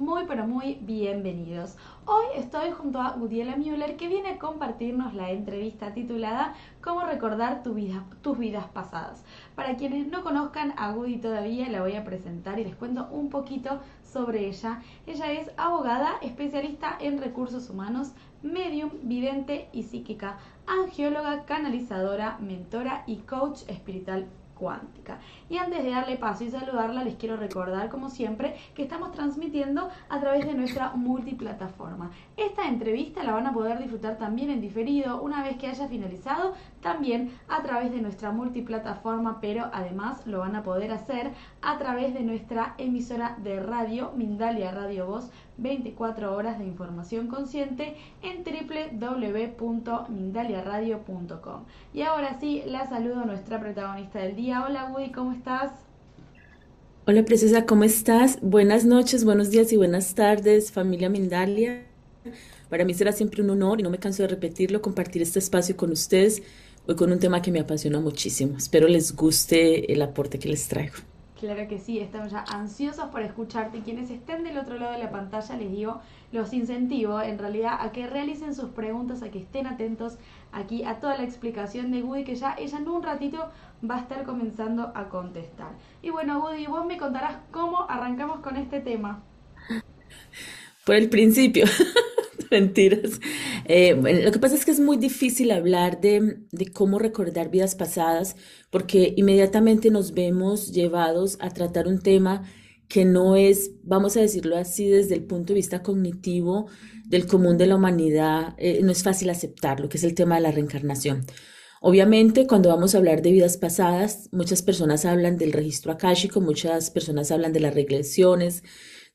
muy pero muy bienvenidos. Hoy estoy junto a Gudiela Müller que viene a compartirnos la entrevista titulada Cómo recordar tus vidas pasadas. Para quienes no conozcan a Gudi todavía, la voy a presentar y les cuento un poquito sobre ella. Ella es abogada, especialista en recursos humanos, medium, vidente y psíquica, angióloga, canalizadora, mentora y coach espiritual cuántica. Y antes de darle paso y saludarla, les quiero recordar, como siempre, que estamos transmitiendo a través de nuestra multiplataforma. Esta entrevista la van a poder disfrutar también en diferido una vez que haya finalizado, también a través de nuestra multiplataforma, pero además lo van a poder hacer a través de nuestra emisora de radio, Mindalia Radio Voz 24 horas de información consciente en www.mindaliaradio.com. Y ahora sí, la saludo a nuestra protagonista del día. Hola Woody, ¿cómo estás? Hola Princesa, ¿cómo estás? Buenas noches, buenos días y buenas tardes, familia Mindalia. Para mí será siempre un honor y no me canso de repetirlo, compartir este espacio con ustedes hoy con un tema que me apasiona muchísimo. Espero les guste el aporte que les traigo. Claro que sí, estamos ya ansiosos por escucharte. Quienes estén del otro lado de la pantalla, les digo, los incentivo en realidad a que realicen sus preguntas, a que estén atentos aquí a toda la explicación de Woody, que ya ella en un ratito va a estar comenzando a contestar. Y bueno, Woody, vos me contarás cómo arrancamos con este tema. Por el principio. Mentiras. Eh, lo que pasa es que es muy difícil hablar de, de, cómo recordar vidas pasadas porque inmediatamente nos vemos llevados a tratar un tema que no es, vamos a decirlo así, desde el punto de vista cognitivo del común de la humanidad, eh, no es fácil aceptarlo, que es el tema de la reencarnación. Obviamente, cuando vamos a hablar de vidas pasadas, muchas personas hablan del registro akáshico, muchas personas hablan de las regresiones,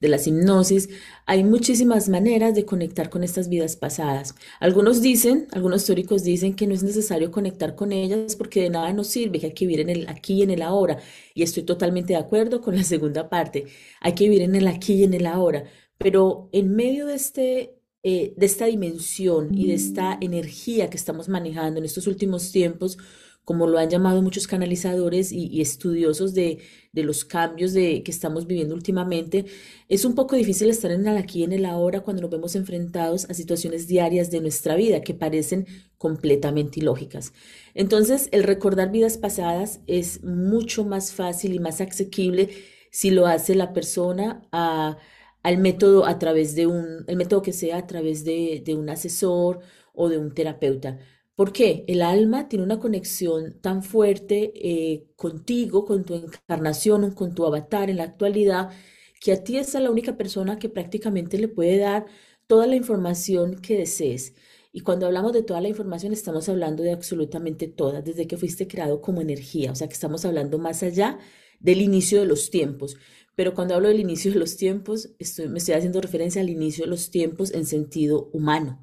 de las hipnosis, hay muchísimas maneras de conectar con estas vidas pasadas. Algunos dicen, algunos teóricos dicen que no es necesario conectar con ellas porque de nada nos sirve, que hay que vivir en el aquí y en el ahora. Y estoy totalmente de acuerdo con la segunda parte. Hay que vivir en el aquí y en el ahora. Pero en medio de este eh, de esta dimensión y de esta energía que estamos manejando en estos últimos tiempos, como lo han llamado muchos canalizadores y, estudiosos de, los cambios de, que estamos viviendo últimamente, es un poco difícil estar en el aquí y en el ahora cuando nos vemos enfrentados a situaciones diarias de nuestra vida que parecen completamente ilógicas. Entonces, el recordar vidas pasadas es mucho más fácil y más asequible si lo hace la persona al método a través de un, el método que sea a través de, de un asesor o de un terapeuta. ¿Por qué? El alma tiene una conexión tan fuerte eh, contigo, con tu encarnación, con tu avatar en la actualidad, que a ti es la única persona que prácticamente le puede dar toda la información que desees. Y cuando hablamos de toda la información, estamos hablando de absolutamente toda, desde que fuiste creado como energía, o sea que estamos hablando más allá del inicio de los tiempos. Pero cuando hablo del inicio de los tiempos, estoy, me estoy haciendo referencia al inicio de los tiempos en sentido humano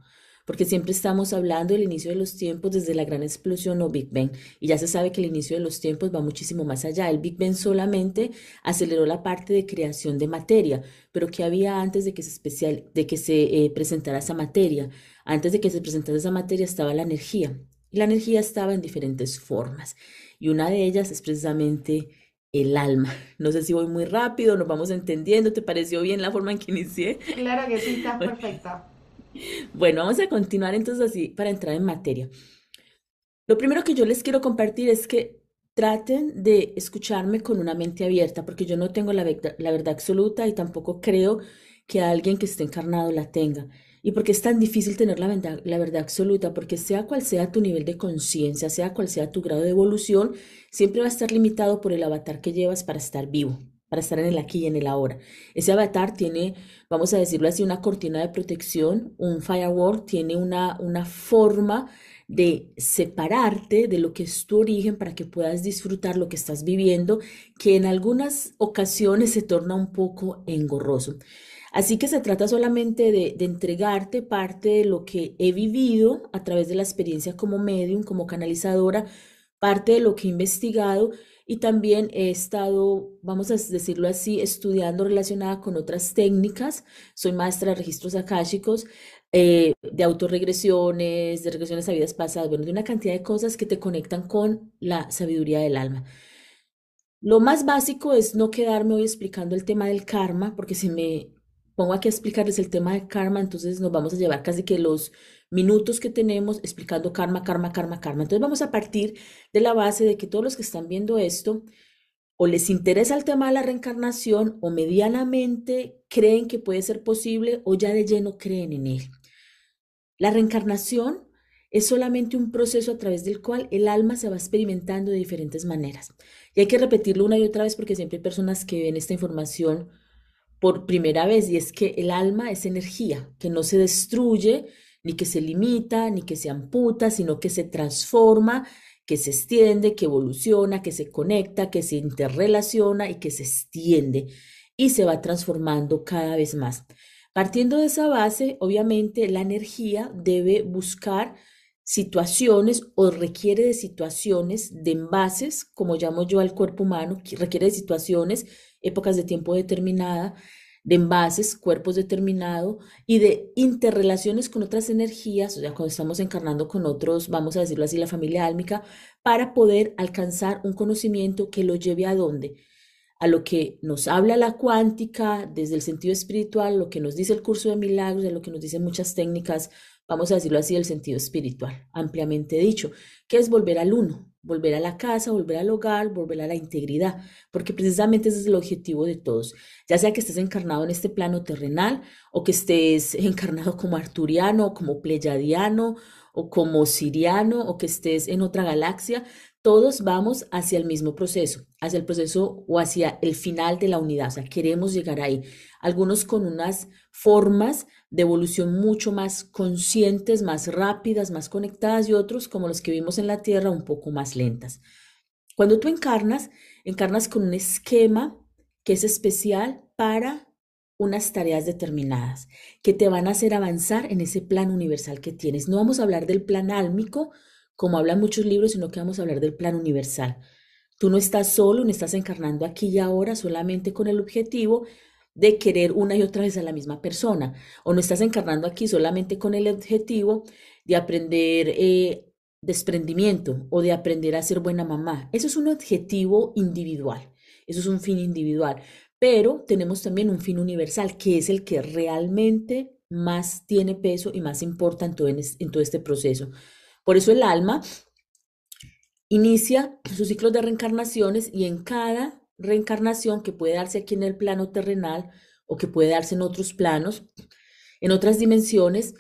porque siempre estamos hablando del inicio de los tiempos desde la gran explosión o Big Bang, y ya se sabe que el inicio de los tiempos va muchísimo más allá. El Big Bang solamente aceleró la parte de creación de materia, pero ¿qué había antes de que se, especial, de que se eh, presentara esa materia? Antes de que se presentara esa materia estaba la energía, y la energía estaba en diferentes formas, y una de ellas es precisamente el alma. No sé si voy muy rápido, nos vamos entendiendo, ¿te pareció bien la forma en que inicié? Claro que sí, está perfecta. Bueno, vamos a continuar entonces así para entrar en materia. Lo primero que yo les quiero compartir es que traten de escucharme con una mente abierta, porque yo no tengo la, verdad absoluta y tampoco creo que alguien que esté encarnado la tenga. Y porque es tan difícil tener la la verdad absoluta, porque sea cual sea tu nivel de conciencia, sea cual sea tu grado de evolución, siempre va a estar limitado por el avatar que llevas para estar vivo para estar en el aquí y en el ahora. Ese avatar tiene, vamos a decirlo así, una cortina de protección, un firewall, tiene una, una forma de separarte de lo que es tu origen para que puedas disfrutar lo que estás viviendo, que en algunas ocasiones se torna un poco engorroso. Así que se trata solamente de, de, entregarte parte de lo que he vivido a través de la experiencia como medium, como canalizadora, parte de lo que he investigado y también he estado, vamos a decirlo así, estudiando relacionada con otras técnicas. Soy maestra de registros akáshicos, eh, de autorregresiones, de regresiones a vidas pasadas, bueno, de una cantidad de cosas que te conectan con la sabiduría del alma. Lo más básico es no quedarme hoy explicando el tema del karma, porque se me pongo aquí a explicarles el tema de karma, entonces nos vamos a llevar casi que los minutos que tenemos explicando karma, karma, karma, karma. Entonces vamos a partir de la base de que todos los que están viendo esto o les interesa el tema de la reencarnación o medianamente creen que puede ser posible o ya de lleno creen en él. La reencarnación es solamente un proceso a través del cual el alma se va experimentando de diferentes maneras. Y hay que repetirlo una y otra vez porque siempre hay personas que ven esta información por primera vez y es que el alma es energía, que no se destruye, ni que se limita, ni que se amputa, sino que se transforma, que se extiende, que evoluciona, que se conecta, que se interrelaciona y que se extiende y se va transformando cada vez más. Partiendo de esa base, obviamente la energía debe buscar situaciones o requiere de situaciones de envases, como llamo yo al cuerpo humano, requiere de situaciones, épocas de tiempo determinada, de envases, cuerpos determinados y de interrelaciones con otras energías, o sea, cuando estamos encarnando con otros, vamos a decirlo así, la familia álmica, para poder alcanzar un conocimiento que lo lleve a dónde? A lo que nos habla la cuántica desde el sentido espiritual, lo que nos dice el curso de milagros, de lo que nos dicen muchas técnicas vamos a decirlo así, el sentido espiritual, ampliamente dicho, que es volver al uno, volver a la casa, volver al hogar, volver a la integridad, porque precisamente ese es el objetivo de todos, ya sea que estés encarnado en este plano terrenal o que estés encarnado como arturiano, como pleyadiano o como siriano o que estés en otra galaxia, todos vamos hacia el mismo proceso, hacia el proceso o hacia el final de la unidad, o sea, queremos llegar ahí, algunos con unas formas de evolución mucho más conscientes, más rápidas, más conectadas y otros como los que vimos en la Tierra un poco más lentas. Cuando tú encarnas, encarnas con un esquema que es especial para unas tareas determinadas que te van a hacer avanzar en ese plan universal que tienes. No vamos a hablar del plan álmico, como hablan muchos libros, sino que vamos a hablar del plan universal. Tú no estás solo, no estás encarnando aquí y ahora solamente con el objetivo de querer una y otra vez a la misma persona, o no estás encarnando aquí solamente con el objetivo de aprender eh, desprendimiento o de aprender a ser buena mamá. Eso es un objetivo individual, eso es un fin individual, pero tenemos también un fin universal, que es el que realmente más tiene peso y más importa en todo, en todo este proceso. Por eso el alma inicia sus ciclos de reencarnaciones y en cada reencarnación que puede darse aquí en el plano terrenal o que puede darse en otros planos, en otras dimensiones,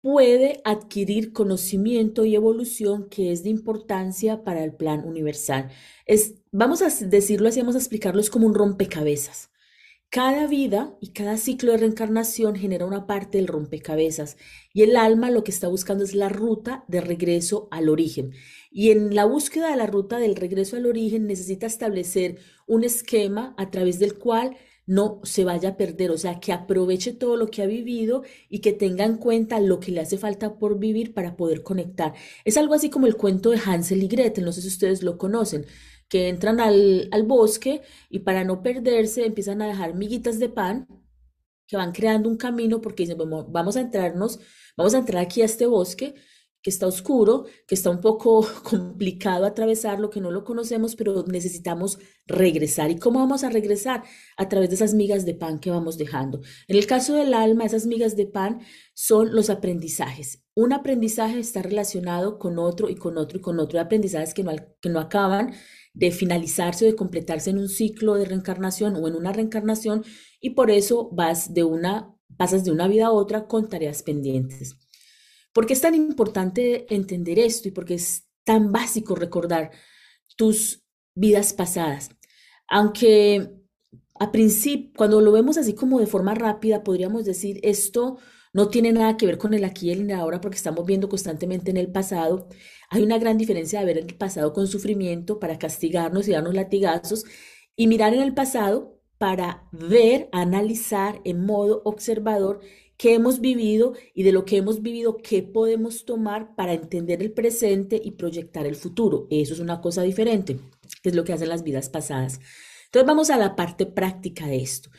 puede adquirir conocimiento y evolución que es de importancia para el plan universal. Vamos a decirlo así, vamos a explicarlo, es como un rompecabezas. Cada vida y cada ciclo de reencarnación genera una parte del rompecabezas y el alma lo que está buscando es la ruta de regreso al origen. Y en la búsqueda de la ruta del regreso al origen necesita establecer un esquema a través del cual no se vaya a perder, o sea, que aproveche todo lo que ha vivido y que tenga en cuenta lo que le hace falta por vivir para poder conectar. Es algo así como el cuento de Hansel y Gretel, no sé si ustedes lo conocen que entran al, bosque y para no perderse empiezan a dejar miguitas de pan que van creando un camino porque dicen, vamos a entrarnos, vamos a entrar aquí a este bosque que está oscuro, que está un poco complicado atravesarlo, que no lo conocemos, pero necesitamos regresar. ¿Y cómo vamos a regresar? A través de esas migas de pan que vamos dejando. En el caso del alma, esas migas de pan son los aprendizajes. Un aprendizaje está relacionado con otro y con otro y con otro. Hay aprendizajes que no, que no acaban de finalizarse o de completarse en un ciclo de reencarnación o en una reencarnación y por eso vas de una, pasas de una vida a otra con tareas pendientes. ¿Por qué es tan importante entender esto y por qué es tan básico recordar tus vidas pasadas? Aunque a principio, cuando lo vemos así como de forma rápida, podríamos decir esto no tiene nada que ver con el aquí y el ahora porque estamos viendo constantemente en el pasado. Hay una gran diferencia de ver el pasado con sufrimiento para castigarnos y darnos latigazos y mirar en el pasado para ver, analizar en modo observador qué hemos vivido y de lo que hemos vivido, qué podemos tomar para entender el presente y proyectar el futuro. Eso es una cosa diferente, que es lo que hacen las vidas pasadas. Entonces vamos a la parte práctica de esto.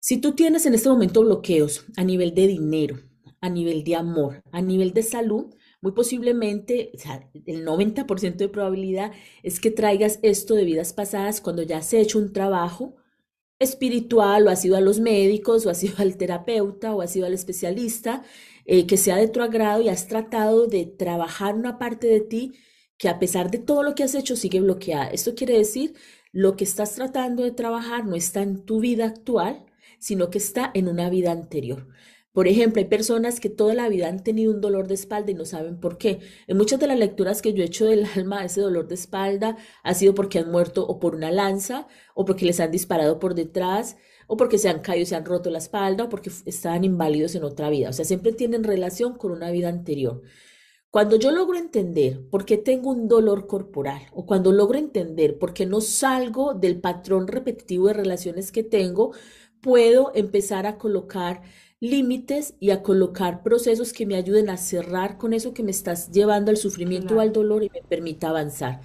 Si tú tienes en este momento bloqueos a nivel de dinero, a nivel de amor, a nivel de salud, muy posiblemente, o sea, el 90% de probabilidad es que traigas esto de vidas pasadas cuando ya has hecho un trabajo espiritual o has ido a los médicos o has ido al terapeuta o has ido al especialista eh, que sea de tu agrado y has tratado de trabajar una parte de ti que a pesar de todo lo que has hecho sigue bloqueada. Esto quiere decir, lo que estás tratando de trabajar no está en tu vida actual, sino que está en una vida anterior. Por ejemplo, hay personas que toda la vida han tenido un dolor de espalda y no saben por qué. En muchas de las lecturas que yo he hecho del alma, ese dolor de espalda ha sido porque han muerto o por una lanza, o porque les han disparado por detrás, o porque se han caído y se han roto la espalda, o porque estaban inválidos en otra vida. O sea, siempre tienen relación con una vida anterior. Cuando yo logro entender por qué tengo un dolor corporal, o cuando logro entender por qué no salgo del patrón repetitivo de relaciones que tengo, puedo empezar a colocar límites y a colocar procesos que me ayuden a cerrar con eso que me estás llevando al sufrimiento o al dolor y me permita avanzar.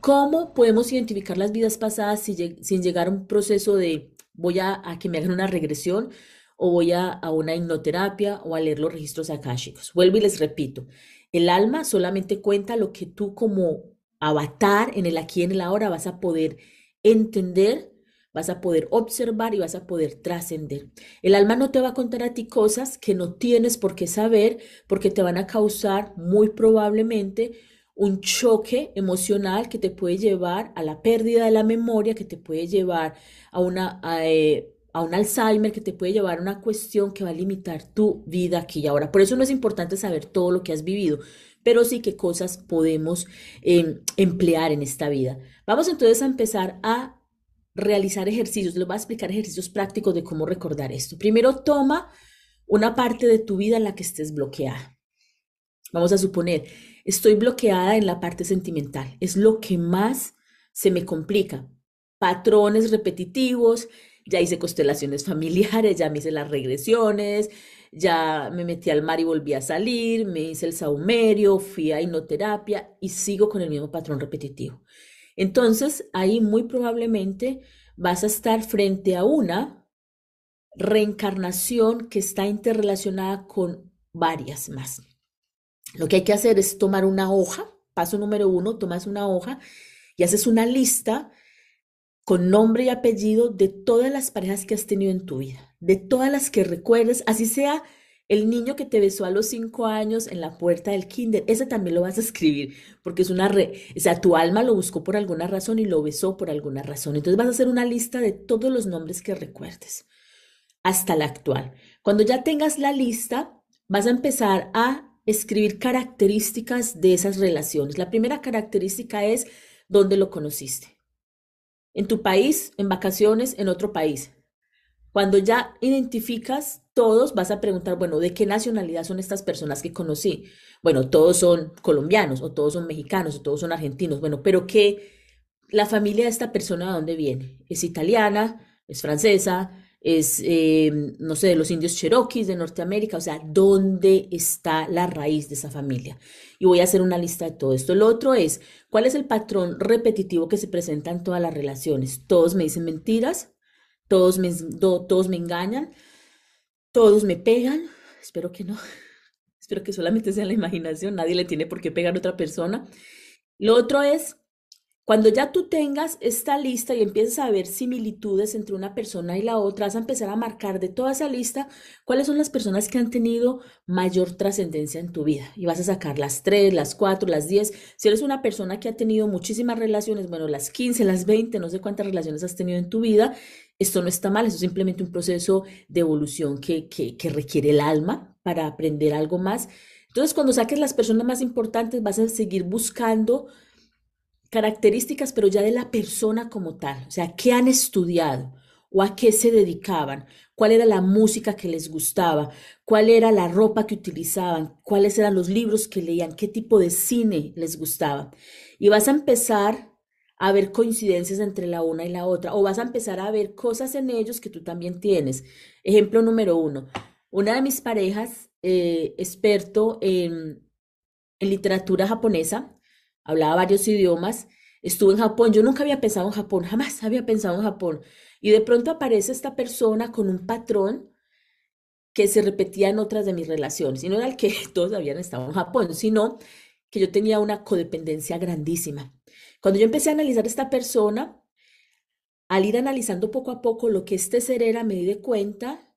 ¿Cómo podemos identificar las vidas pasadas sin, llegar a un proceso de voy a, que me hagan una regresión o voy a, a una hipnoterapia o a leer los registros akáshicos? Vuelvo y les repito, el alma solamente cuenta lo que tú como avatar en el aquí y en el ahora vas a poder entender vas a poder observar y vas a poder trascender. El alma no te va a contar a ti cosas que no tienes por qué saber porque te van a causar muy probablemente un choque emocional que te puede llevar a la pérdida de la memoria, que te puede llevar a una... Eh, a un Alzheimer que te puede llevar a una cuestión que va a limitar tu vida aquí y ahora. Por eso no es importante saber todo lo que has vivido, pero sí qué cosas podemos em, emplear en esta vida. Vamos entonces a empezar a realizar ejercicios. Les voy a explicar ejercicios prácticos de cómo recordar esto. Primero, toma una parte de tu vida en la que estés bloqueada. Vamos a suponer, estoy bloqueada en la parte sentimental. Es lo que más se me complica. Patrones repetitivos, ya hice constelaciones familiares, ya me hice las regresiones, ya me metí al mar y volví a salir, me hice el saumerio, fui a hipnoterapia y sigo con el mismo patrón repetitivo. Entonces, ahí muy probablemente vas a estar frente a una reencarnación que está interrelacionada con varias más. Lo que hay que hacer es tomar una hoja, paso número uno, tomas una hoja y haces una lista con nombre y apellido de todas las parejas que has tenido en tu vida, de todas las que recuerdes, así sea el niño que te besó a los cinco años en la puerta del kinder, ese también lo vas a escribir, porque es una, re, o sea, tu alma lo buscó por alguna razón y lo besó por alguna razón. Entonces vas a hacer una lista de todos los nombres que recuerdes, hasta la actual. Cuando ya tengas la lista, vas a empezar a escribir características de esas relaciones. La primera característica es dónde lo conociste. En tu país, en vacaciones, en otro país. Cuando ya identificas todos, vas a preguntar, bueno, ¿de qué nacionalidad son estas personas que conocí? Bueno, todos son colombianos, o todos son mexicanos, o todos son argentinos. Bueno, pero ¿qué? La familia de esta persona, ¿de dónde viene? ¿Es italiana? ¿Es francesa? ¿Es, eh, no sé, de los indios cherokees de Norteamérica? O sea, ¿dónde está la raíz de esa familia? Y voy a hacer una lista de todo esto. Lo otro es, ¿cuál es el patrón repetitivo que se presenta en todas las relaciones? Todos me dicen mentiras, todos me, todos me engañan, todos me pegan, espero que no, espero que solamente sea la imaginación, nadie le tiene por qué pegar a otra persona. Lo otro es cuando ya tú tengas esta lista y empieces a ver similitudes entre una persona y la otra, vas a empezar a marcar de toda esa lista cuáles son las personas que han tenido mayor trascendencia en tu vida. Y vas a sacar las tres, las cuatro, las diez. Si eres una persona que ha tenido muchísimas relaciones, bueno, las 15, las 20, no sé cuántas relaciones has tenido en tu vida, esto no está mal, eso es simplemente un proceso de evolución que, que, que requiere el alma para aprender algo más. Entonces, cuando saques las personas más importantes, vas a seguir buscando características, pero ya de la persona como tal, o sea, qué han estudiado o a qué se dedicaban, cuál era la música que les gustaba, cuál era la ropa que utilizaban, cuáles eran los libros que leían, qué tipo de cine les gustaba. Y vas a empezar a ver coincidencias entre la una y la otra, o vas a empezar a ver cosas en ellos que tú también tienes. Ejemplo número uno, una de mis parejas, eh, experto en, en literatura japonesa, hablaba varios idiomas, estuve en Japón, yo nunca había pensado en Japón, jamás había pensado en Japón. Y de pronto aparece esta persona con un patrón que se repetía en otras de mis relaciones. Y no era el que todos habían estado en Japón, sino que yo tenía una codependencia grandísima. Cuando yo empecé a analizar esta persona, al ir analizando poco a poco lo que este ser era, me di de cuenta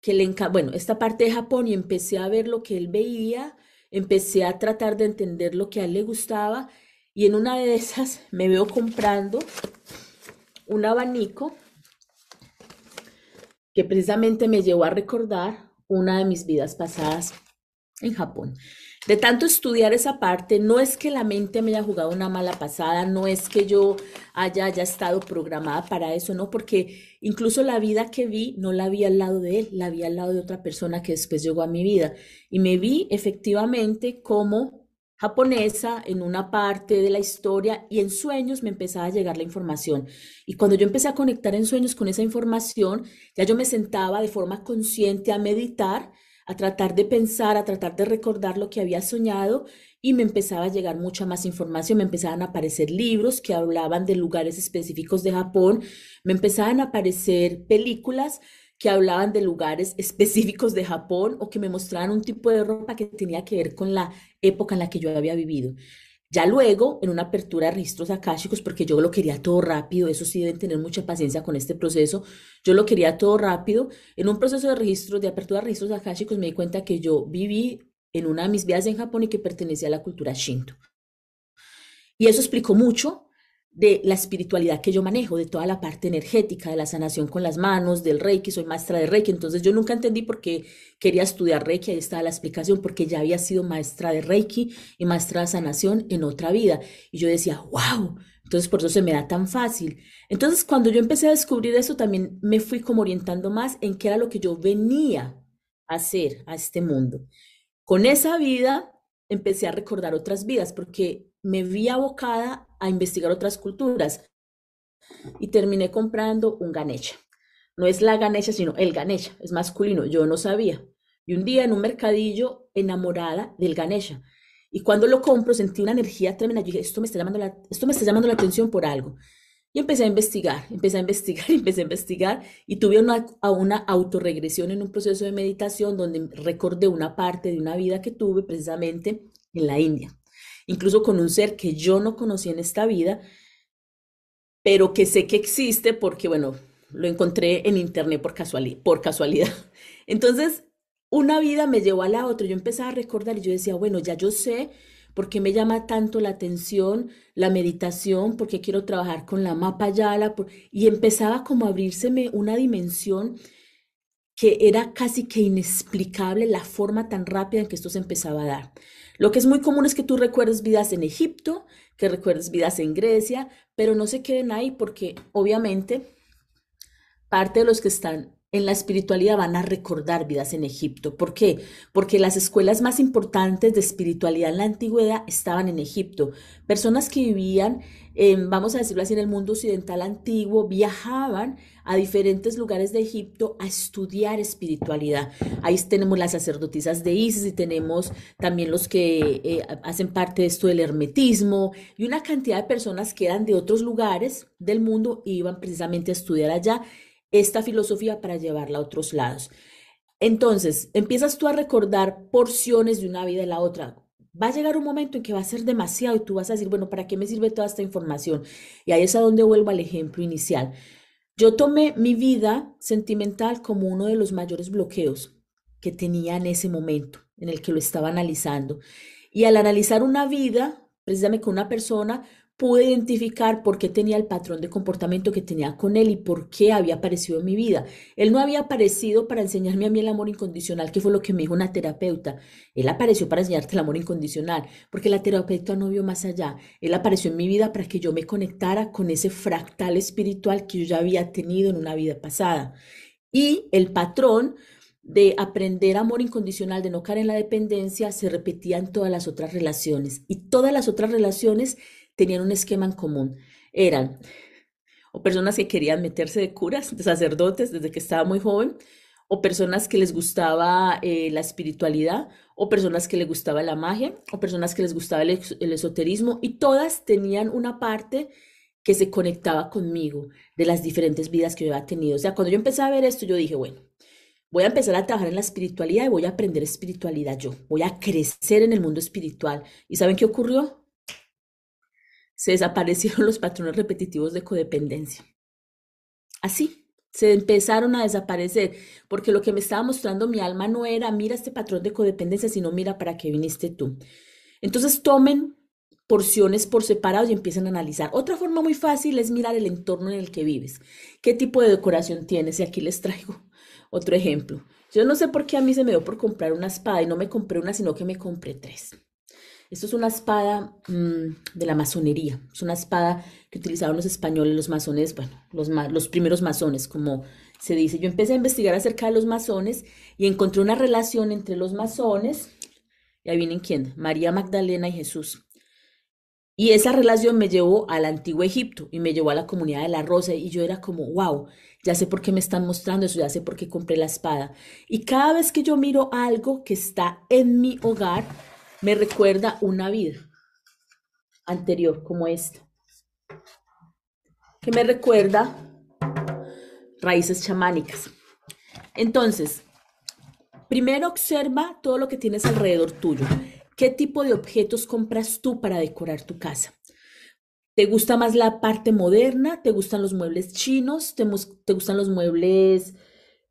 que le encanta, bueno, esta parte de Japón y empecé a ver lo que él veía, empecé a tratar de entender lo que a él le gustaba y en una de esas me veo comprando un abanico que precisamente me llevó a recordar una de mis vidas pasadas en Japón. De tanto estudiar esa parte, no es que la mente me haya jugado una mala pasada, no es que yo haya, haya estado programada para eso, no, porque incluso la vida que vi no la vi al lado de él, la vi al lado de otra persona que después llegó a mi vida. Y me vi efectivamente como japonesa en una parte de la historia y en sueños me empezaba a llegar la información. Y cuando yo empecé a conectar en sueños con esa información, ya yo me sentaba de forma consciente a meditar a tratar de pensar, a tratar de recordar lo que había soñado y me empezaba a llegar mucha más información, me empezaban a aparecer libros que hablaban de lugares específicos de Japón, me empezaban a aparecer películas que hablaban de lugares específicos de Japón o que me mostraban un tipo de ropa que tenía que ver con la época en la que yo había vivido. Ya luego, en una apertura de registros akáshicos, porque yo lo quería todo rápido, eso sí deben tener mucha paciencia con este proceso, yo lo quería todo rápido. En un proceso de registro, de apertura de registros akáshicos, me di cuenta que yo viví en una de mis vidas en Japón y que pertenecía a la cultura Shinto. Y eso explicó mucho de la espiritualidad que yo manejo, de toda la parte energética, de la sanación con las manos, del Reiki, soy maestra de Reiki, entonces yo nunca entendí por qué quería estudiar Reiki, ahí estaba la explicación, porque ya había sido maestra de Reiki y maestra de sanación en otra vida. Y yo decía, wow, entonces por eso se me da tan fácil. Entonces cuando yo empecé a descubrir eso, también me fui como orientando más en qué era lo que yo venía a hacer a este mundo. Con esa vida empecé a recordar otras vidas, porque me vi abocada a investigar otras culturas y terminé comprando un Ganesha. No es la Ganesha, sino el Ganesha, es masculino, yo no sabía. Y un día en un mercadillo enamorada del Ganesha. Y cuando lo compro sentí una energía tremenda. Yo dije, esto me está llamando la, esto me está llamando la atención por algo. Y empecé a investigar, empecé a investigar, empecé a investigar y tuve una, una autorregresión en un proceso de meditación donde recordé una parte de una vida que tuve precisamente en la India incluso con un ser que yo no conocí en esta vida, pero que sé que existe porque, bueno, lo encontré en internet por, por casualidad. Entonces, una vida me llevó a la otra. Yo empezaba a recordar y yo decía, bueno, ya yo sé por qué me llama tanto la atención la meditación, por qué quiero trabajar con la mapa y empezaba como a abrírseme una dimensión que era casi que inexplicable la forma tan rápida en que esto se empezaba a dar. Lo que es muy común es que tú recuerdes vidas en Egipto, que recuerdes vidas en Grecia, pero no se queden ahí porque obviamente parte de los que están en la espiritualidad van a recordar vidas en Egipto. ¿Por qué? Porque las escuelas más importantes de espiritualidad en la antigüedad estaban en Egipto. Personas que vivían, vamos a decirlo así, en el mundo occidental antiguo, viajaban a diferentes lugares de Egipto a estudiar espiritualidad. Ahí tenemos las sacerdotisas de Isis y tenemos también los que eh, hacen parte de esto del hermetismo y una cantidad de personas que eran de otros lugares del mundo y iban precisamente a estudiar allá esta filosofía para llevarla a otros lados. Entonces, empiezas tú a recordar porciones de una vida y la otra. Va a llegar un momento en que va a ser demasiado y tú vas a decir, bueno, ¿para qué me sirve toda esta información? Y ahí es a donde vuelvo al ejemplo inicial. Yo tomé mi vida sentimental como uno de los mayores bloqueos que tenía en ese momento en el que lo estaba analizando. Y al analizar una vida, precisamente con una persona, pude identificar por qué tenía el patrón de comportamiento que tenía con él y por qué había aparecido en mi vida. Él no había aparecido para enseñarme a mí el amor incondicional, que fue lo que me dijo una terapeuta. Él apareció para enseñarte el amor incondicional, porque la terapeuta no vio más allá. Él apareció en mi vida para que yo me conectara con ese fractal espiritual que yo ya había tenido en una vida pasada. Y el patrón de aprender amor incondicional, de no caer en la dependencia, se repetía en todas las otras relaciones. Y todas las otras relaciones tenían un esquema en común. Eran o personas que querían meterse de curas, de sacerdotes desde que estaba muy joven, o personas que les gustaba eh, la espiritualidad, o personas que les gustaba la magia, o personas que les gustaba el, esoterismo, y todas tenían una parte que se conectaba conmigo de las diferentes vidas que yo había tenido. O sea, cuando yo empecé a ver esto, yo dije, bueno, voy a empezar a trabajar en la espiritualidad y voy a aprender espiritualidad yo, voy a crecer en el mundo espiritual. ¿Y saben qué ocurrió? Se desaparecieron los patrones repetitivos de codependencia. así, se empezaron a desaparecer, porque lo que me estaba mostrando mi alma no era, mira este patrón de codependencia, sino mira para qué viniste tú. Entonces tomen porciones por separado y empiecen a analizar. Otra forma muy fácil es mirar el entorno en el que vives. ¿Qué tipo de decoración tienes? Y aquí les traigo otro ejemplo. Yo no sé por qué a mí se me dio por comprar una espada y no me compré una, sino que me compré tres. Esto es una espada mm, de la masonería. Es una espada que utilizaban los españoles, los masones, bueno, los, los primeros masones, como se dice. Yo empecé a investigar acerca de los masones y encontré una relación entre los masones, y vienen quién, María Magdalena y Jesús. Y esa relación me llevó al antiguo Egipto y me llevó a la comunidad de la Rosa y yo era como, wow, ya sé por qué me están mostrando eso, ya sé por qué compré la espada. Y cada vez que yo miro algo que está en mi hogar, me recuerda una vida anterior como esta, que me recuerda raíces chamánicas. Entonces, primero observa todo lo que tienes alrededor tuyo. ¿Qué tipo de objetos compras tú para decorar tu casa? ¿Te gusta más la parte moderna? ¿Te gustan los muebles chinos? ¿Te, te gustan los muebles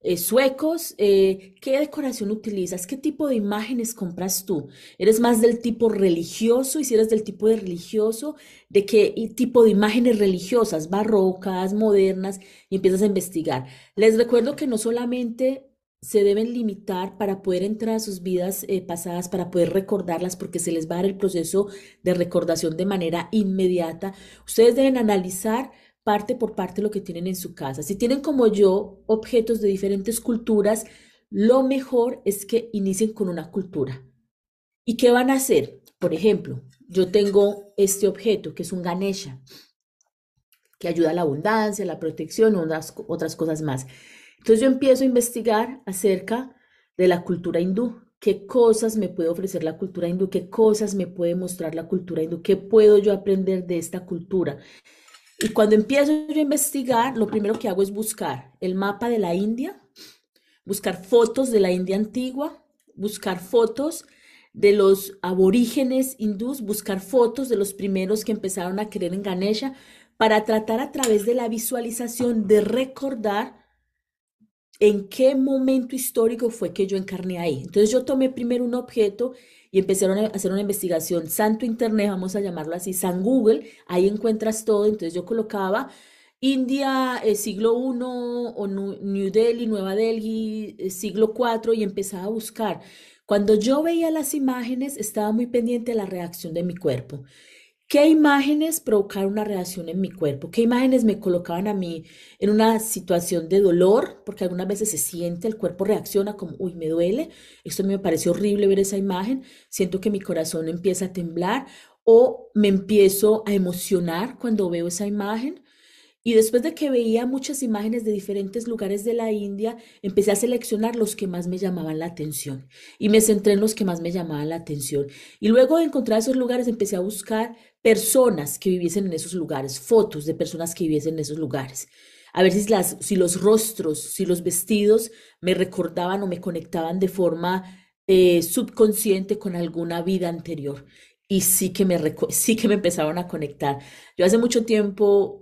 eh, suecos, eh, ¿qué decoración utilizas? ¿Qué tipo de imágenes compras tú? ¿Eres más del tipo religioso? Y si eres del tipo de religioso, ¿de qué tipo de imágenes religiosas, barrocas, modernas? Y empiezas a investigar. Les recuerdo que no solamente se deben limitar para poder entrar a sus vidas eh, pasadas, para poder recordarlas, porque se les va a dar el proceso de recordación de manera inmediata. Ustedes deben analizar parte por parte lo que tienen en su casa. Si tienen como yo objetos de diferentes culturas, lo mejor es que inicien con una cultura. ¿Y qué van a hacer? Por ejemplo, yo tengo este objeto que es un Ganesha, que ayuda a la abundancia, a la protección, otras, otras cosas más. Entonces yo empiezo a investigar acerca de la cultura hindú. ¿Qué cosas me puede ofrecer la cultura hindú? ¿Qué cosas me puede mostrar la cultura hindú? ¿Qué puedo yo aprender de esta cultura? Y cuando empiezo yo a investigar, lo primero que hago es buscar el mapa de la India, buscar fotos de la India antigua, buscar fotos de los aborígenes hindús, buscar fotos de los primeros que empezaron a creer en Ganesha, para tratar a través de la visualización de recordar en qué momento histórico fue que yo encarné ahí. Entonces yo tomé primero un objeto y empezaron a hacer una investigación. Santo Internet, vamos a llamarlo así, San Google, ahí encuentras todo. Entonces yo colocaba India, eh, siglo I, o New Delhi, Nueva Delhi, eh, siglo IV, y empezaba a buscar. Cuando yo veía las imágenes, estaba muy pendiente de la reacción de mi cuerpo. ¿Qué imágenes provocaron una reacción en mi cuerpo? ¿Qué imágenes me colocaban a mí en una situación de dolor? Porque algunas veces se siente, el cuerpo reacciona como, uy, me duele. Esto me parece horrible ver esa imagen. Siento que mi corazón empieza a temblar o me empiezo a emocionar cuando veo esa imagen. Y después de que veía muchas imágenes de diferentes lugares de la India, empecé a seleccionar los que más me llamaban la atención y me centré en los que más me llamaban la atención. Y luego de encontrar esos lugares, empecé a buscar personas que viviesen en esos lugares, fotos de personas que viviesen en esos lugares. A ver si, las, si los rostros, si los vestidos me recordaban o me conectaban de forma eh, subconsciente con alguna vida anterior. Y sí que, me, sí que me empezaron a conectar. Yo hace mucho tiempo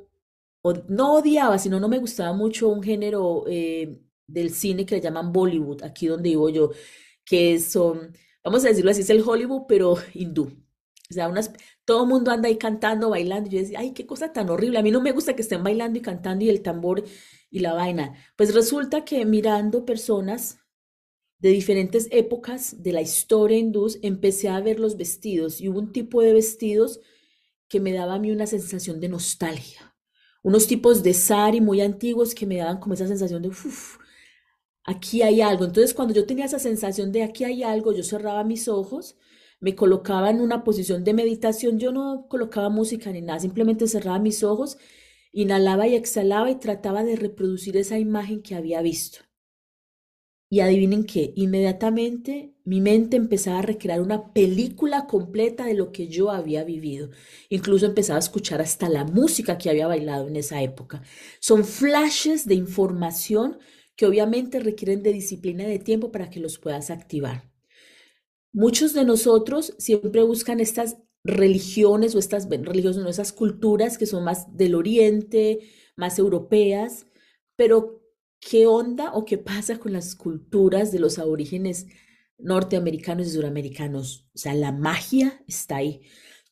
no odiaba, sino no me gustaba mucho un género eh, del cine que le llaman Bollywood, aquí donde vivo yo, que son, vamos a decirlo así, es el Hollywood, pero hindú. O sea, unas, todo el mundo anda ahí cantando, bailando. Yo decía, ay, qué cosa tan horrible. A mí no me gusta que estén bailando y cantando y el tambor y la vaina. Pues resulta que mirando personas de diferentes épocas de la historia hindú, empecé a ver los vestidos y hubo un tipo de vestidos que me daba a mí una sensación de nostalgia unos tipos de sari muy antiguos que me daban como esa sensación de, uff, aquí hay algo. Entonces, cuando yo tenía esa sensación de aquí hay algo, yo cerraba mis ojos, me colocaba en una posición de meditación, yo no colocaba música ni nada, simplemente cerraba mis ojos, inhalaba y exhalaba y trataba de reproducir esa imagen que había visto. Y adivinen qué, inmediatamente mi mente empezaba a recrear una película completa de lo que yo había vivido. Incluso empezaba a escuchar hasta la música que había bailado en esa época. Son flashes de información que obviamente requieren de disciplina y de tiempo para que los puedas activar. Muchos de nosotros siempre buscan estas religiones o estas religiones, no, esas culturas que son más del oriente, más europeas, pero ¿qué onda o qué pasa con las culturas de los aborígenes norteamericanos y suramericanos? O sea, la magia está ahí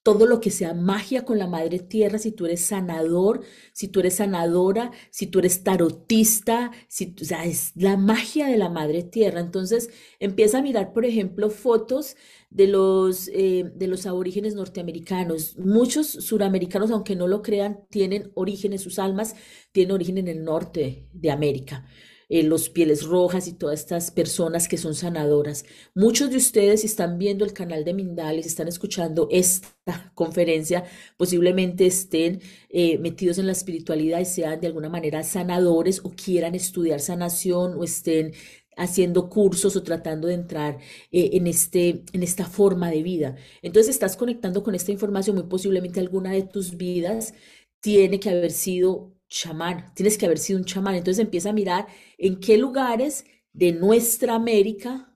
todo lo que sea magia con la madre tierra, si tú eres sanador, si tú eres sanadora, si tú eres tarotista, si, o sea, es la magia de la madre tierra. Entonces empieza a mirar, por ejemplo, fotos de los, eh, de los aborígenes norteamericanos. Muchos suramericanos, aunque no lo crean, tienen origen sus almas, tienen origen en el norte de América. Eh, los pieles rojas y todas estas personas que son sanadoras. Muchos de ustedes, están viendo el canal de Mindales, están escuchando esta conferencia, posiblemente estén eh, metidos en la espiritualidad y sean de alguna manera sanadores o quieran estudiar sanación o estén haciendo cursos o tratando de entrar eh, en, este, en esta forma de vida. Entonces estás conectando con esta información, muy posiblemente alguna de tus vidas tiene que haber sido chamán, tienes que haber sido un chamán. Entonces empieza a mirar en qué lugares de nuestra América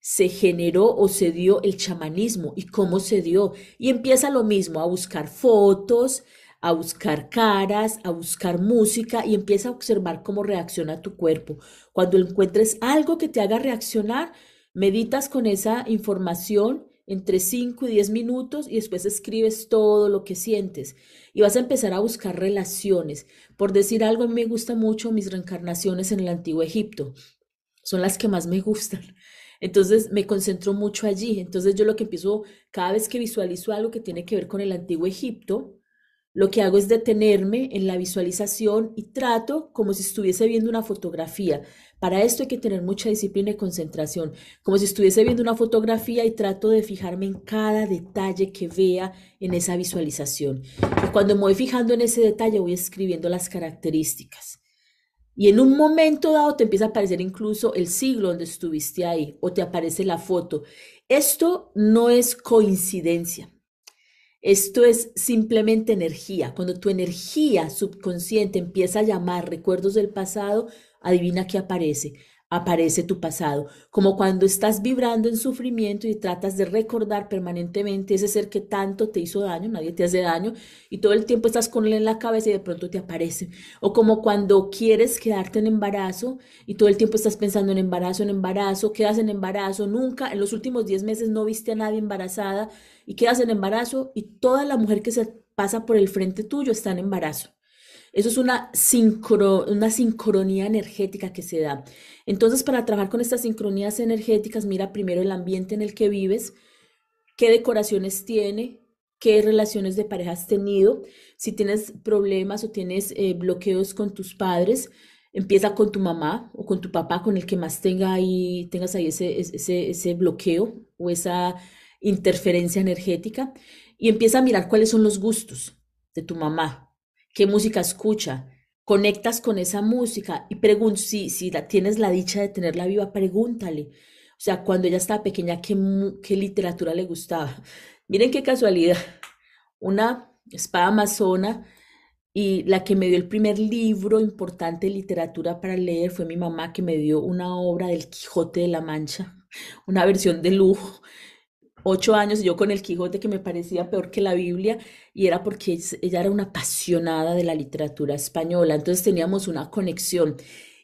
se generó o se dio el chamanismo y cómo se dio. Y empieza lo mismo, a buscar fotos, a buscar caras, a buscar música y empieza a observar cómo reacciona tu cuerpo. Cuando encuentres algo que te haga reaccionar, meditas con esa información entre 5 y 10 minutos y después escribes todo lo que sientes y vas a empezar a buscar relaciones. Por decir algo, a mí me gustan mucho mis reencarnaciones en el antiguo Egipto. Son las que más me gustan. Entonces me concentro mucho allí. Entonces yo lo que empiezo, cada vez que visualizo algo que tiene que ver con el antiguo Egipto, lo que hago es detenerme en la visualización y trato como si estuviese viendo una fotografía. Para esto hay que tener mucha disciplina y concentración, como si estuviese viendo una fotografía y trato de fijarme en cada detalle que vea en esa visualización. Y cuando me voy fijando en ese detalle voy escribiendo las características. Y en un momento dado te empieza a aparecer incluso el siglo donde estuviste ahí o te aparece la foto. Esto no es coincidencia. Esto es simplemente energía. Cuando tu energía subconsciente empieza a llamar recuerdos del pasado, adivina qué aparece aparece tu pasado, como cuando estás vibrando en sufrimiento y tratas de recordar permanentemente ese ser que tanto te hizo daño, nadie te hace daño, y todo el tiempo estás con él en la cabeza y de pronto te aparece. O como cuando quieres quedarte en embarazo y todo el tiempo estás pensando en embarazo, en embarazo, quedas en embarazo, nunca, en los últimos 10 meses no viste a nadie embarazada y quedas en embarazo y toda la mujer que se pasa por el frente tuyo está en embarazo. Eso es una, una sincronía energética que se da. Entonces, para trabajar con estas sincronías energéticas, mira primero el ambiente en el que vives, qué decoraciones tiene, qué relaciones de pareja has tenido, si tienes problemas o tienes eh, bloqueos con tus padres, empieza con tu mamá o con tu papá, con el que más tenga ahí, tengas ahí ese, ese, ese bloqueo o esa interferencia energética y empieza a mirar cuáles son los gustos de tu mamá, qué música escucha, conectas con esa música y pregunta, si, si la, tienes la dicha de tenerla viva, pregúntale. O sea, cuando ella estaba pequeña, ¿qué, qué literatura le gustaba? Miren qué casualidad. Una espada amazona y la que me dio el primer libro importante de literatura para leer fue mi mamá, que me dio una obra del Quijote de la Mancha, una versión de lujo ocho años yo con el Quijote que me parecía peor que la Biblia y era porque ella era una apasionada de la literatura española, entonces teníamos una conexión.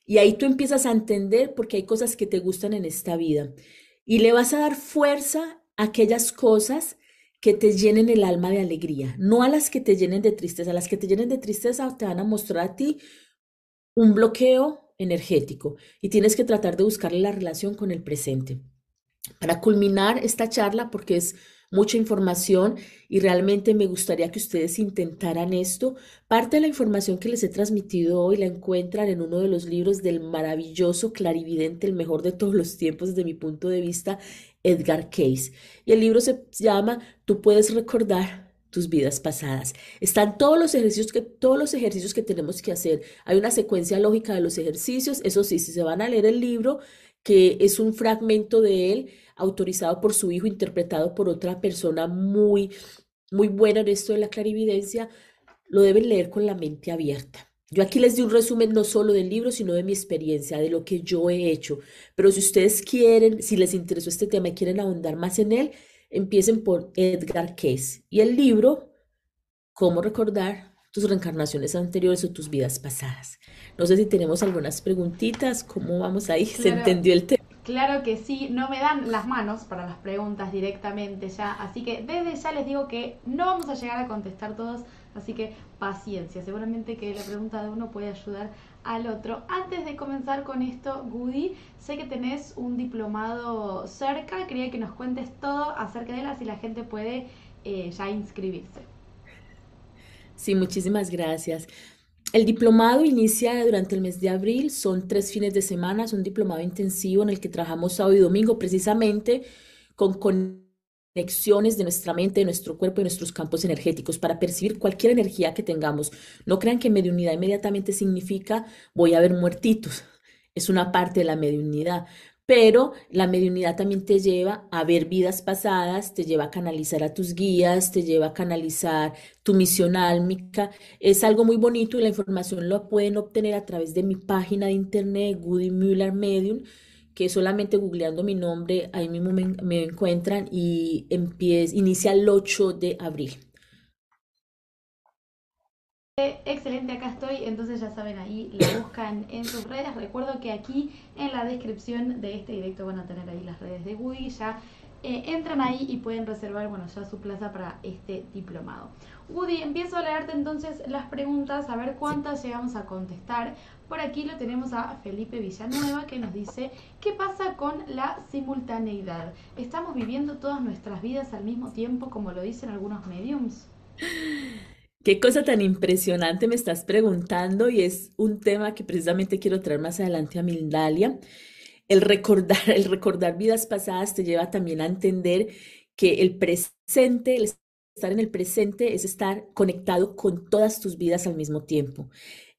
Y ahí tú empiezas a entender porque hay cosas que te gustan en esta vida. Y le vas a dar fuerza a aquellas cosas que te llenen el alma de alegría, no a las que te llenen de tristeza, las que te llenen de tristeza te van a mostrar a ti un bloqueo energético y tienes que tratar de buscarle la relación con el presente para culminar esta charla, porque es mucha información y realmente me gustaría que ustedes intentaran esto. Parte de la información que les he transmitido hoy la encuentran en uno de los libros del maravilloso clarividente, el mejor de todos los tiempos desde mi punto de vista, Edgar Case. Y el libro se llama Tú puedes recordar tus vidas pasadas. Están todos los ejercicios que todos los ejercicios que tenemos que hacer. Hay una secuencia lógica de los ejercicios. Eso sí, si se van a leer el libro, que es un fragmento de él autorizado por su hijo, interpretado por otra persona muy, muy buena en esto de la clarividencia, lo deben leer con la mente abierta. Yo aquí les di un resumen no solo del libro, sino de mi experiencia, de lo que yo he hecho. Pero si ustedes quieren, si les interesó este tema y quieren ahondar más en él, empiecen por Edgar Case. Y el libro, Cómo recordar tus reencarnaciones anteriores o tus vidas pasadas. No sé si tenemos algunas preguntitas, ¿cómo vamos ahí? ¿Se Claro, entendió el tema? claro que sí, no me dan las manos para las preguntas directamente ya, así que desde ya les digo que no vamos a llegar a contestar todos, así que paciencia, seguramente que la pregunta de uno puede ayudar al otro. Antes de comenzar con esto, Goody, sé que tenés un diplomado cerca, quería que nos cuentes todo acerca de él, así la gente puede eh, ya inscribirse. Sí, muchísimas gracias. El diplomado inicia durante el mes de abril, son tres fines de semana, es un diplomado intensivo en el que trabajamos sábado y domingo precisamente con conexiones de nuestra mente, de nuestro cuerpo y nuestros campos energéticos para percibir cualquier energía que tengamos. No crean que mediunidad inmediatamente significa voy a ver muertitos, es una parte de la mediunidad. Pero la mediunidad también te lleva a ver vidas pasadas, te lleva a canalizar a tus guías, te lleva a canalizar tu misión álmica. Es algo muy bonito y la información la pueden obtener a través de mi página de internet, Goody Müller Medium, que solamente googleando mi nombre, ahí mismo me, me encuentran y empieza, inicia el 8 de abril. Excelente, acá estoy, entonces ya saben, ahí la buscan en sus redes. Recuerdo que aquí en la descripción de este directo van a tener ahí las redes de Woody, ya eh, entran ahí y pueden reservar, bueno, ya su plaza para este diplomado. Woody, empiezo a leerte entonces las preguntas, a ver Sí. cuántas llegamos a contestar. Por aquí lo tenemos a Felipe Villanueva que nos dice, ¿qué pasa con la simultaneidad? ¿Estamos viviendo todas nuestras vidas al mismo tiempo como lo dicen algunos mediums? Qué cosa tan impresionante me estás preguntando y es un tema que precisamente quiero traer más adelante a Mindalia. El recordar, el recordar vidas pasadas te lleva también a entender que el presente, el estar en el presente es estar conectado con todas tus vidas al mismo tiempo.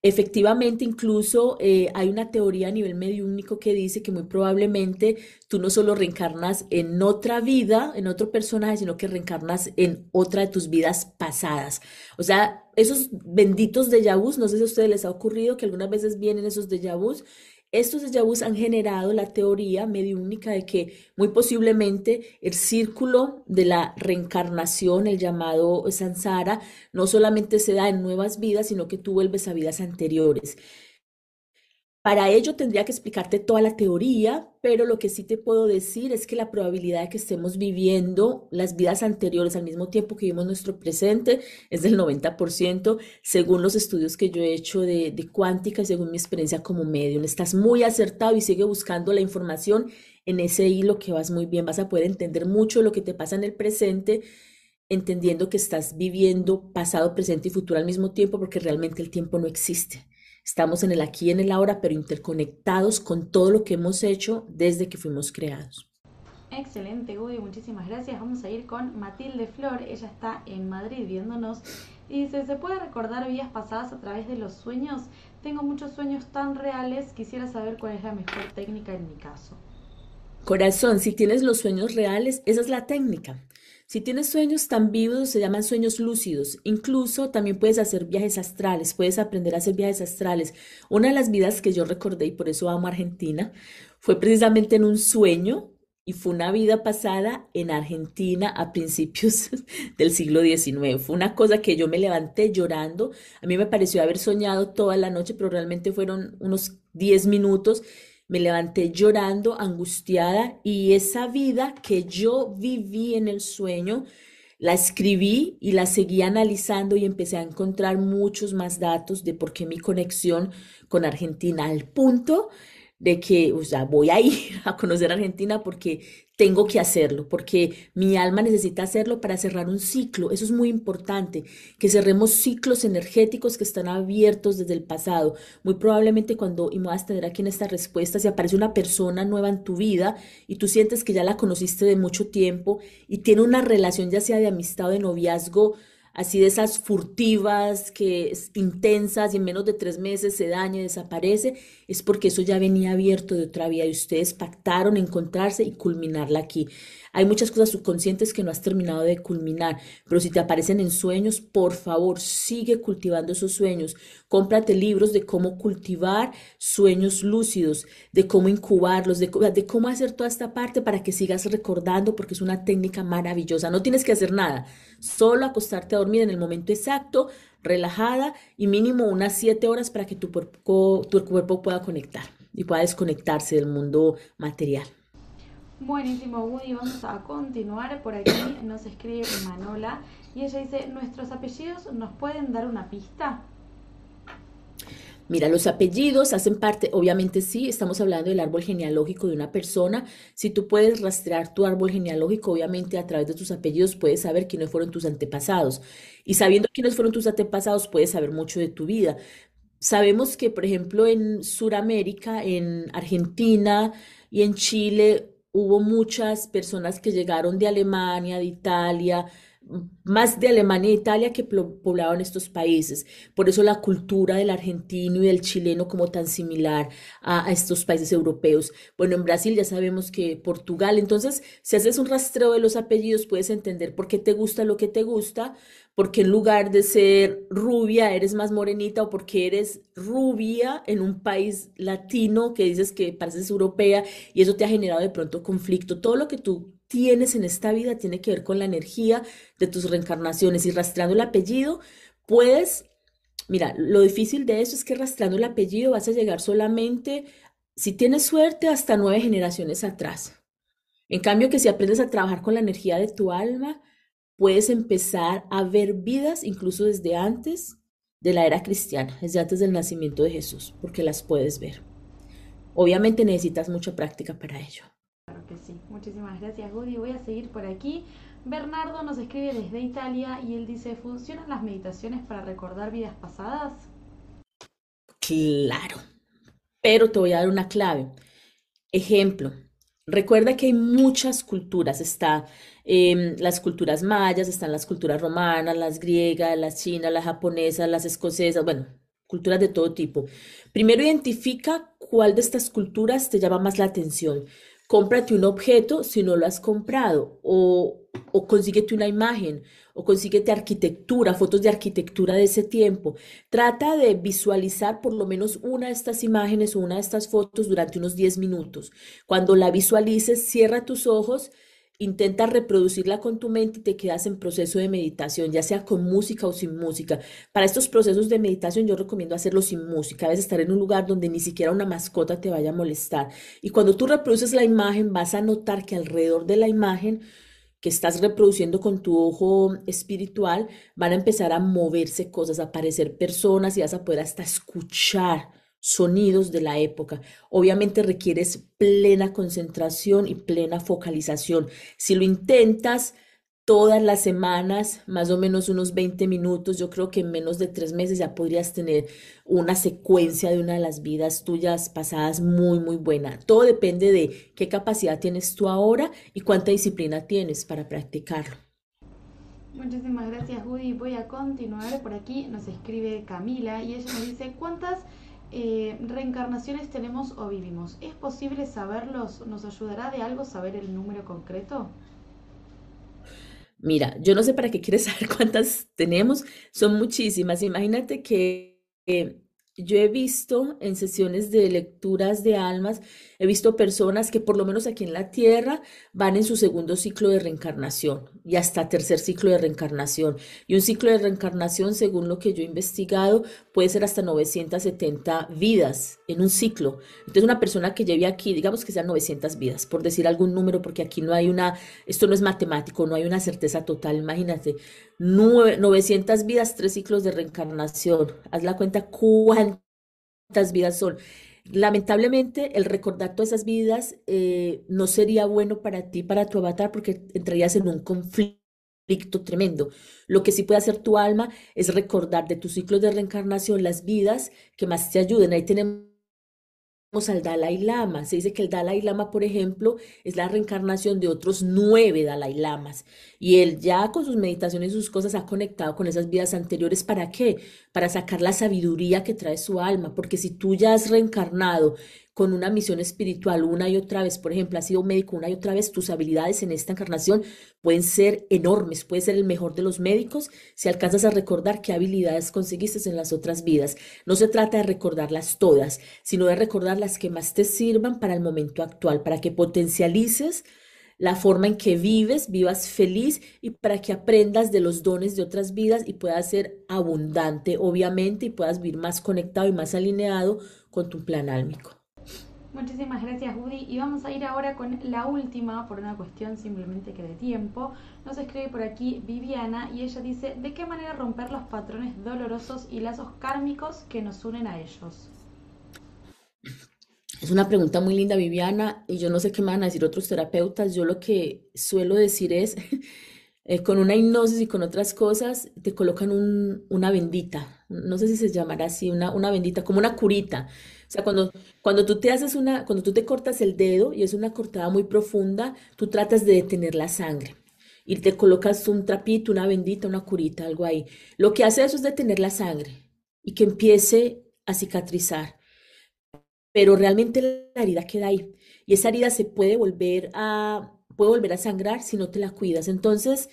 Efectivamente, incluso eh, hay una teoría a nivel mediúnico que dice que muy probablemente tú no solo reencarnas en otra vida, en otro personaje, sino que reencarnas en otra de tus vidas pasadas. O sea, esos benditos déjà vus, no sé si a ustedes les ha ocurrido que algunas veces vienen esos déjà vus. Estos déjà han generado la teoría mediúnica de que muy posiblemente el círculo de la reencarnación, el llamado samsara, no solamente se da en nuevas vidas, sino que tú vuelves a vidas anteriores. Para ello tendría que explicarte toda la teoría, pero lo que sí te puedo decir es que la probabilidad de que estemos viviendo las vidas anteriores al mismo tiempo que vivimos nuestro presente es del 90%, según los estudios que yo he hecho de, cuántica y según mi experiencia como medium. Estás muy acertado y sigue buscando la información en ese hilo que vas muy bien. Vas a poder entender mucho lo que te pasa en el presente, entendiendo que estás viviendo pasado, presente y futuro al mismo tiempo, porque realmente el tiempo no existe. Estamos en el aquí y en el ahora, pero interconectados con todo lo que hemos hecho desde que fuimos creados. Excelente, Woody, muchísimas gracias. Vamos a ir con Matilde Flor, ella está en Madrid viéndonos y dice, ¿se puede recordar vidas pasadas a través de los sueños? Tengo muchos sueños tan reales, quisiera saber cuál es la mejor técnica en mi caso. Corazón, si tienes los sueños reales, esa es la técnica. Si tienes sueños tan vívidos, se llaman sueños lúcidos. Incluso también puedes hacer viajes astrales, puedes aprender a hacer viajes astrales. Una de las vidas que yo recordé, y por eso amo Argentina, fue precisamente en un sueño y fue una vida pasada en Argentina a principios del siglo XIX. Fue una cosa que yo me levanté llorando. A mí me pareció haber soñado toda la noche, pero realmente fueron unos 10 minutos me levanté llorando, angustiada, y esa vida que yo viví en el sueño, la escribí y la seguí analizando y empecé a encontrar muchos más datos de por qué mi conexión con Argentina, al punto de que, o sea, voy a ir a conocer Argentina porque tengo que hacerlo, porque mi alma necesita hacerlo para cerrar un ciclo. Eso es muy importante, que cerremos ciclos energéticos que están abiertos desde el pasado. Muy probablemente cuando, y me vas a tener aquí en esta respuesta, si aparece una persona nueva en tu vida y tú sientes que ya la conociste de mucho tiempo y tiene una relación ya sea de amistad o de noviazgo, así de esas furtivas, que es intensas y en menos de tres meses se daña desaparece, es porque eso ya venía abierto de otra vida y ustedes pactaron encontrarse y culminarla aquí. Hay muchas cosas subconscientes que no has terminado de culminar, pero si te aparecen en sueños, por favor, sigue cultivando esos sueños. Cómprate libros de cómo cultivar sueños lúcidos, de cómo incubarlos, de, cómo hacer toda esta parte para que sigas recordando, porque es una técnica maravillosa. No tienes que hacer nada, solo acostarte a dormir en el momento exacto, relajada y mínimo unas 7 horas para que tu cuerpo, tu cuerpo pueda conectar y pueda desconectarse del mundo material. Buenísimo, Woody. Vamos a continuar. Por aquí nos escribe Manola y ella dice, ¿nuestros apellidos nos pueden dar una pista? Mira, los apellidos hacen parte, obviamente sí, estamos hablando del árbol genealógico de una persona. Si tú puedes rastrear tu árbol genealógico, obviamente a través de tus apellidos puedes saber quiénes fueron tus antepasados. Y sabiendo quiénes fueron tus antepasados, puedes saber mucho de tu vida. Sabemos que, por ejemplo, en Sudamérica, en Argentina y en Chile, hubo muchas personas que llegaron de Alemania, de Italia, más de Alemania e Italia que poblaban estos países. Por eso la cultura del argentino y del chileno como tan similar a, estos países europeos. Bueno, en Brasil ya sabemos que Portugal, entonces si haces un rastreo de los apellidos puedes entender por qué te gusta lo que te gusta, porque en lugar de ser rubia eres más morenita o porque eres rubia en un país latino que dices que pareces europea y eso te ha generado de pronto conflicto. Todo lo que tú tienes en esta vida tiene que ver con la energía de tus reencarnaciones y rastreando el apellido puedes, mira, lo difícil de eso es que rastreando el apellido vas a llegar solamente, si tienes suerte, hasta nueve generaciones atrás. En cambio, que si aprendes a trabajar con la energía de tu alma, puedes empezar a ver vidas incluso desde antes de la era cristiana, desde antes del nacimiento de Jesús, porque las puedes ver. Obviamente necesitas mucha práctica para ello sí. Muchísimas gracias, Woody. Voy a seguir por aquí. Bernardo nos escribe desde Italia y él dice, ¿funcionan las meditaciones para recordar vidas pasadas? Claro, pero te voy a dar una clave. Ejemplo, recuerda que hay muchas culturas. Está em, las culturas mayas, están las culturas romanas, las griegas, las chinas, las japonesas, las escocesas, bueno, culturas de todo tipo. Primero identifica cuál de estas culturas te llama más la atención cómprate un objeto si no lo has comprado o, o consíguete una imagen o consíguete arquitectura, fotos de arquitectura de ese tiempo. Trata de visualizar por lo menos una de estas imágenes o una de estas fotos durante unos 10 minutos. Cuando la visualices, cierra tus ojos Intenta reproducirla con tu mente y te quedas en proceso de meditación, ya sea con música o sin música. Para estos procesos de meditación yo recomiendo hacerlo sin música, a veces estar en un lugar donde ni siquiera una mascota te vaya a molestar. Y cuando tú reproduces la imagen, vas a notar que alrededor de la imagen que estás reproduciendo con tu ojo espiritual, van a empezar a moverse cosas, a aparecer personas y vas a poder hasta escuchar sonidos de la época. Obviamente requieres plena concentración y plena focalización. Si lo intentas todas las semanas, más o menos unos 20 minutos, yo creo que en menos de tres meses ya podrías tener una secuencia de una de las vidas tuyas pasadas muy, muy buena. Todo depende de qué capacidad tienes tú ahora y cuánta disciplina tienes para practicarlo. Muchísimas gracias, Judy. Voy a continuar. Por aquí nos escribe Camila y ella nos dice, ¿cuántas eh, reencarnaciones tenemos o vivimos? ¿Es posible saberlos? ¿Nos ayudará de algo saber el número concreto? Mira, yo no sé para qué quieres saber cuántas tenemos, son muchísimas. Imagínate que yo he visto en sesiones de lecturas de almas, he visto personas que por lo menos aquí en la Tierra van en su segundo ciclo de reencarnación y hasta tercer ciclo de reencarnación. Y un ciclo de reencarnación, según lo que yo he investigado, puede ser hasta 970 vidas en un ciclo. Entonces una persona que lleve aquí, digamos que sean 900 vidas, por decir algún número, porque aquí no hay una, esto no es matemático, no hay una certeza total, imagínate, 900 vidas, tres ciclos de reencarnación. Haz la cuenta cuántas vidas son. Lamentablemente, el recordar todas esas vidas eh, no sería bueno para ti, para tu avatar, porque entrarías en un conflicto tremendo. Lo que sí puede hacer tu alma es recordar de tus ciclos de reencarnación las vidas que más te ayuden. Ahí tenemos al Dalai Lama. Se dice que el Dalai Lama, por ejemplo, es la reencarnación de otros nueve Dalai Lamas. Y él ya con sus meditaciones y sus cosas ha conectado con esas vidas anteriores. ¿Para qué? Para sacar la sabiduría que trae su alma. Porque si tú ya has reencarnado con una misión espiritual una y otra vez, por ejemplo, has sido médico una y otra vez, tus habilidades en esta encarnación pueden ser enormes, puedes ser el mejor de los médicos si alcanzas a recordar qué habilidades conseguiste en las otras vidas. No se trata de recordarlas todas, sino de recordar las que más te sirvan para el momento actual, para que potencialices la forma en que vives, vivas feliz y para que aprendas de los dones de otras vidas y puedas ser abundante, obviamente, y puedas vivir más conectado y más alineado con tu plan álmico. Muchísimas gracias, Woody. Y vamos a ir ahora con la última, por una cuestión simplemente que de tiempo. Nos escribe por aquí Viviana y ella dice, ¿de qué manera romper los patrones dolorosos y lazos kármicos que nos unen a ellos? Es una pregunta muy linda, Viviana, y yo no sé qué me van a decir otros terapeutas. Yo lo que suelo decir es, eh, con una hipnosis y con otras cosas, te colocan una bendita, no sé si se llamará así, una, una bendita, como una curita o sea, cuando, cuando tú te haces una, cuando tú te cortas el dedo y es una cortada muy profunda, tú tratas de detener la sangre y te colocas un trapito, una bendita, una curita, algo ahí. Lo que hace eso es detener la sangre y que empiece a cicatrizar. Pero realmente la herida queda ahí y esa herida se puede volver a, puede volver a sangrar si no te la cuidas. Entonces,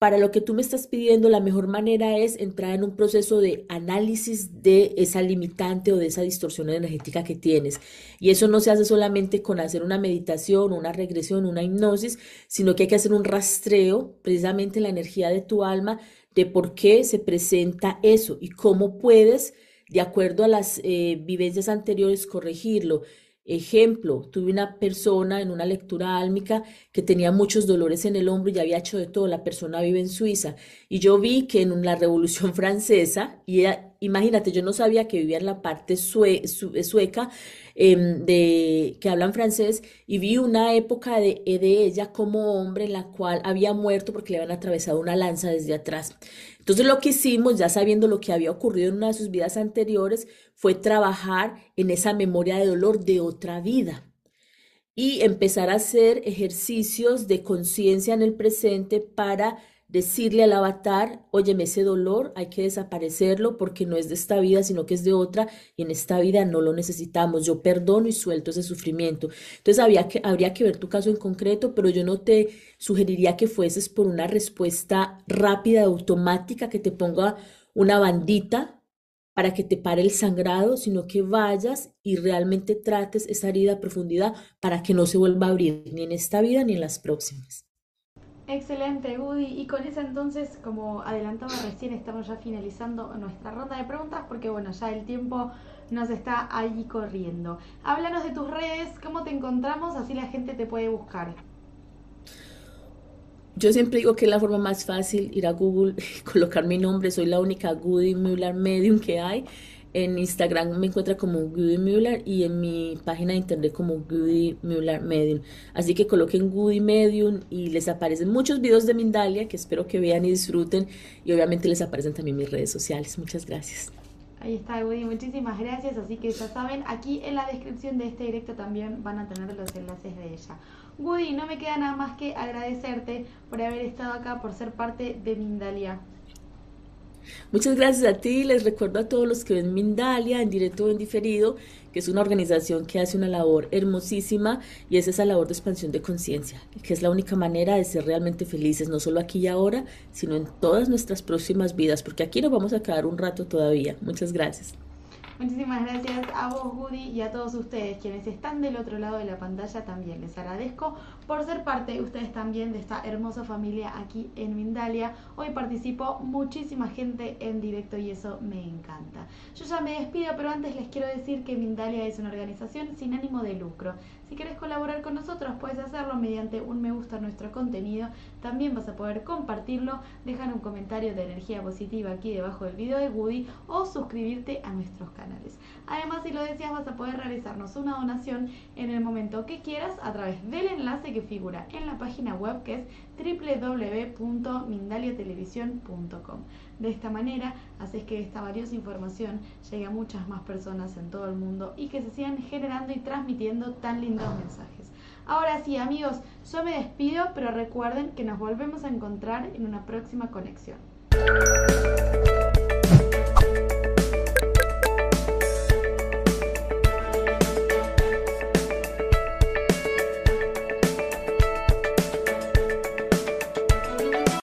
para lo que tú me estás pidiendo, la mejor manera es entrar en un proceso de análisis de esa limitante o de esa distorsión energética que tienes. Y eso no se hace solamente con hacer una meditación, una regresión, una hipnosis, sino que hay que hacer un rastreo precisamente en la energía de tu alma de por qué se presenta eso y cómo puedes, de acuerdo a las eh, vivencias anteriores, corregirlo. Ejemplo, tuve una persona en una lectura álmica que tenía muchos dolores en el hombro y había hecho de todo. La persona vive en Suiza. Y yo vi que en la Revolución Francesa, y imagínate, yo no sabía que vivía en la parte sueca, em, de, que hablan francés, y vi una época de, de ella como hombre en la cual había muerto porque le habían atravesado una lanza desde atrás. Entonces lo que hicimos, ya sabiendo lo que había ocurrido en una de sus vidas anteriores, fue trabajar en esa memoria de dolor de otra vida y empezar a hacer ejercicios de conciencia en el presente para decirle al avatar, óyeme, ese dolor hay que desaparecerlo porque no es de esta vida, sino que es de otra y en esta vida no lo necesitamos. Yo perdono y suelto ese sufrimiento. Entonces había que, habría que ver tu caso en concreto, pero yo no te sugeriría que fueses por una respuesta rápida, automática, que te ponga una bandita para que te pare el sangrado, sino que vayas y realmente trates esa herida a profundidad para que no se vuelva a abrir ni en esta vida ni en las próximas. Excelente, Woody. Y con eso entonces, como adelantaba recién, estamos ya finalizando nuestra ronda de preguntas porque bueno, ya el tiempo nos está ahí corriendo. Háblanos de tus redes, cómo te encontramos, así la gente te puede buscar. Yo siempre digo que es la forma más fácil ir a Google, colocar mi nombre, soy la única Goody Muller Medium que hay. En Instagram me encuentra como Goody Mueller y en mi página de internet como Goody Mueller Medium. Así que coloquen Goody Medium y les aparecen muchos videos de Mindalia que espero que vean y disfruten. Y obviamente les aparecen también mis redes sociales. Muchas gracias. Ahí está, Woody. Muchísimas gracias. Así que ya saben, aquí en la descripción de este directo también van a tener los enlaces de ella. Woody, no me queda nada más que agradecerte por haber estado acá, por ser parte de Mindalia. Muchas gracias a ti. Les recuerdo a todos los que ven Mindalia en directo o en diferido, que es una organización que hace una labor hermosísima y es esa labor de expansión de conciencia, que es la única manera de ser realmente felices, no solo aquí y ahora, sino en todas nuestras próximas vidas, porque aquí nos vamos a quedar un rato todavía. Muchas gracias. Muchísimas gracias a vos, Woody, y a todos ustedes quienes están del otro lado de la pantalla. También les agradezco por ser parte ustedes también de esta hermosa familia aquí en Mindalia. Hoy participó muchísima gente en directo y eso me encanta. Yo ya me despido, pero antes les quiero decir que Mindalia es una organización sin ánimo de lucro. Si quieres colaborar con nosotros, puedes hacerlo mediante un me gusta a nuestro contenido. También vas a poder compartirlo, dejar un comentario de energía positiva aquí debajo del video de Woody o suscribirte a nuestros canales. Además, si lo deseas, vas a poder realizarnos una donación en el momento que quieras a través del enlace que figura en la página web que es www.mindaliatelevisión.com. De esta manera, haces que esta valiosa información llegue a muchas más personas en todo el mundo y que se sigan generando y transmitiendo tan lindos mensajes. Ahora sí, amigos, yo me despido, pero recuerden que nos volvemos a encontrar en una próxima conexión.